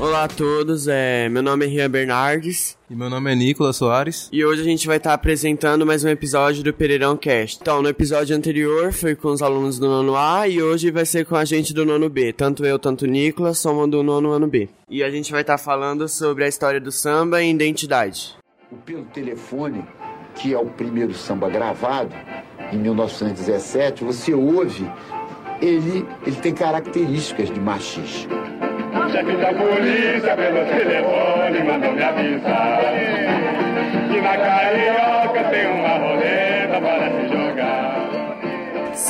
Olá a todos, é, meu nome é Rian Bernardes. E meu nome é Nicolas Soares. E hoje a gente vai estar apresentando mais um episódio do Pereirão Cast. Então, no episódio anterior foi com os alunos do nono A e hoje vai ser com a gente do nono B. Tanto eu, tanto o Nicolas, somos do nono ano B. E a gente vai estar falando sobre a história do samba e identidade. O Pelo Telefone, que é o primeiro samba gravado, em 1917, você ouve, ele, ele tem características de machismo. Chefe da polícia pelo telefone mandou me avisar. Que na carioca tem uma roleta para se jogar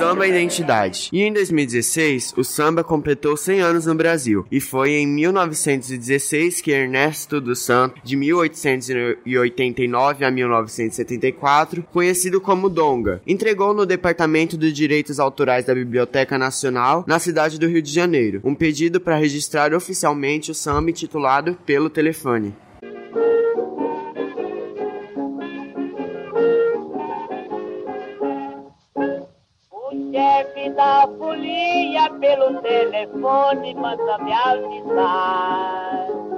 Samba Identidade. E em 2016, o samba completou 100 anos no Brasil. E foi em 1916 que Ernesto dos Santos, de 1889 a 1974, conhecido como Donga, entregou no Departamento de Direitos Autorais da Biblioteca Nacional, na cidade do Rio de Janeiro, um pedido para registrar oficialmente o samba intitulado Pelo Telefone. Pelo telefone manda me avisar.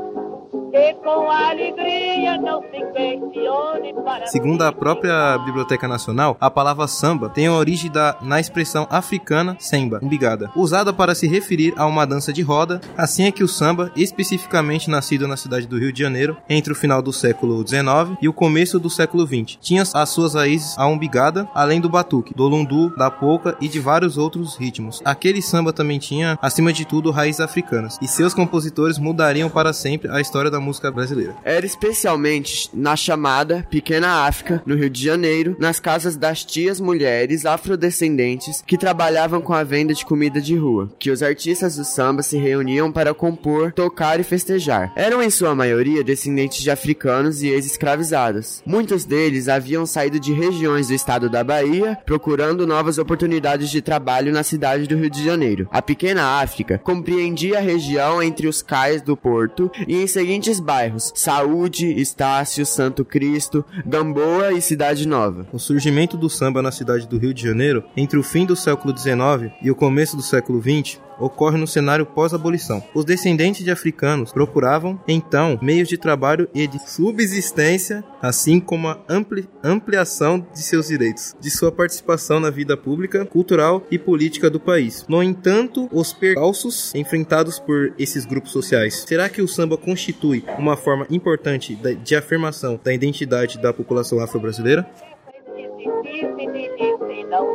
Segundo a própria Biblioteca Nacional, a palavra samba tem origem da, na expressão africana semba, umbigada, usada para se referir a uma dança de roda. Assim é que o samba, especificamente nascido na cidade do Rio de Janeiro, entre o final do século XIX e o começo do século XX, tinha as suas raízes a umbigada, além do batuque, do lundu, da polca e de vários outros ritmos. Aquele samba também tinha, acima de tudo, raízes africanas, e seus compositores mudariam para sempre a história da música brasileira. Era especialmente na chamada Pequena África, no Rio de Janeiro, nas casas das tias mulheres afrodescendentes que trabalhavam com a venda de comida de rua, que os artistas do samba se reuniam para compor, tocar e festejar. Eram em sua maioria descendentes de africanos e ex-escravizados. Muitos deles haviam saído de regiões do estado da Bahia, procurando novas oportunidades de trabalho na cidade do Rio de Janeiro. A Pequena África compreendia a região entre os cais do Porto e em seguintes bairros: Saúde, Estácio, Santo Cristo, Gamboa e Cidade Nova. O surgimento do samba na cidade do Rio de Janeiro, entre o fim do século XIX e o começo do século XX, ocorre no cenário pós-abolição. Os descendentes de africanos procuravam, então, meios de trabalho e de subsistência, assim como a ampli ampliação de seus direitos, de sua participação na vida pública, cultural e política do país. No entanto, os percalços enfrentados por esses grupos sociais, será que o samba constitui uma forma importante de afirmação da identidade da população afro-brasileira?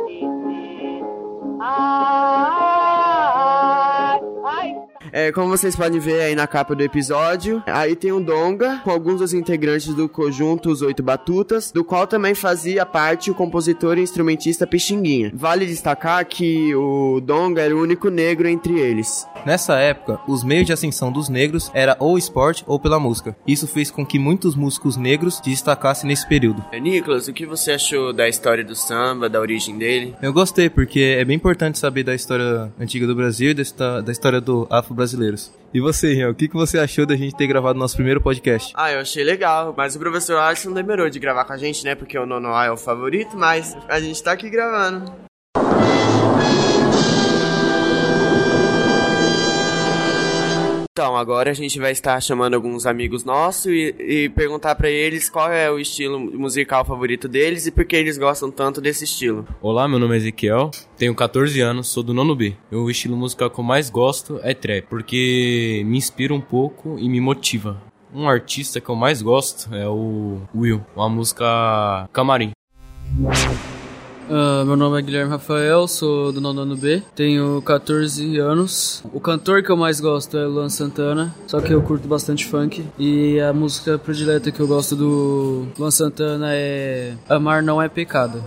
disse, É, como vocês podem ver aí na capa do episódio, aí tem o Donga, com alguns dos integrantes do conjunto Os Oito Batutas, do qual também fazia parte o compositor e instrumentista Pixinguinha. Vale destacar que o Donga era o único negro entre eles. Nessa época, os meios de ascensão dos negros era ou esporte ou pela música. Isso fez com que muitos músicos negros se destacassem nesse período. É, Nicolas, o que você achou da história do samba, da origem dele? Eu gostei, porque é bem importante saber da história antiga do Brasil e da, da história do afro-brasileiros. E você, Rian, o que, que você achou da gente ter gravado nosso primeiro podcast? Ah, eu achei legal, mas o professor Alisson demorou de gravar com a gente, né? Porque o nono A é o favorito, mas a gente tá aqui gravando. Então, agora a gente vai estar chamando alguns amigos nossos e, e perguntar pra eles qual é o estilo musical favorito deles e por que eles gostam tanto desse estilo. Olá, meu nome é Ezequiel, tenho 14 anos, sou do nono B. O estilo musical que eu mais gosto é trap, porque me inspira um pouco e me motiva. Um artista que eu mais gosto é o Will, uma música Camarim. Ah, meu nome é Guilherme Rafael, sou do nono ano B, tenho 14 anos. O cantor que eu mais gosto é Luan Santana, só que eu curto bastante funk. E a música predileta que eu gosto do Luan Santana é Amar Não É Pecado.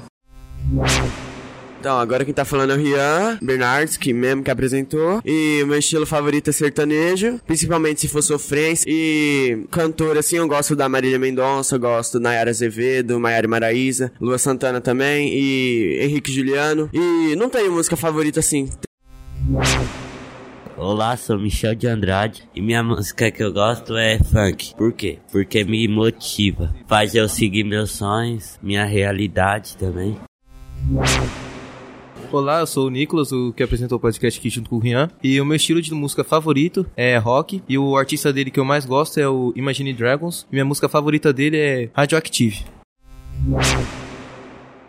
Então, agora quem tá falando é o Rian Bernardes, que mesmo que apresentou. E o meu estilo favorito é sertanejo, principalmente se for sofrência. E cantor, assim, eu gosto da Marília Mendonça, gosto da Nayara Azevedo, Maiara Maraíza, Lua Santana também, e Henrique Juliano. E não tenho música favorita assim. Olá, sou Michel de Andrade e minha música que eu gosto é funk. Por quê? Porque me motiva, faz eu seguir meus sonhos, minha realidade também. Olá, eu sou o Nicolas, o que apresentou o podcast aqui junto com o Rian. E o meu estilo de música favorito é rock. E o artista dele que eu mais gosto é o Imagine Dragons. E minha música favorita dele é Radioactive.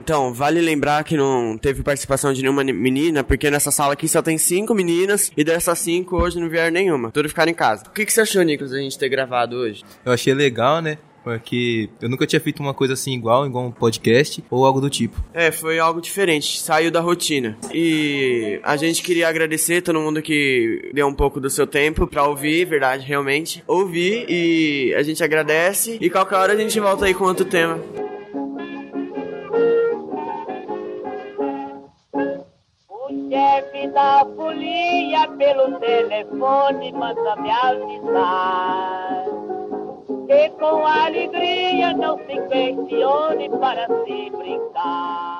Então, vale lembrar que não teve participação de nenhuma menina, porque nessa sala aqui só tem cinco meninas, e dessas cinco hoje não vieram nenhuma. Tudo ficaram em casa. O que, que você achou, Nicolas, a gente ter gravado hoje? Eu achei legal, né? Porque eu nunca tinha feito uma coisa assim igual, igual um podcast ou algo do tipo. É, foi algo diferente, saiu da rotina. E a gente queria agradecer todo mundo que deu um pouco do seu tempo pra ouvir, verdade, realmente. Ouvir e a gente agradece. E qualquer hora a gente volta aí com outro tema. O chefe da folia pelo telefone manda me avisar que com alegria não se questione para se brincar.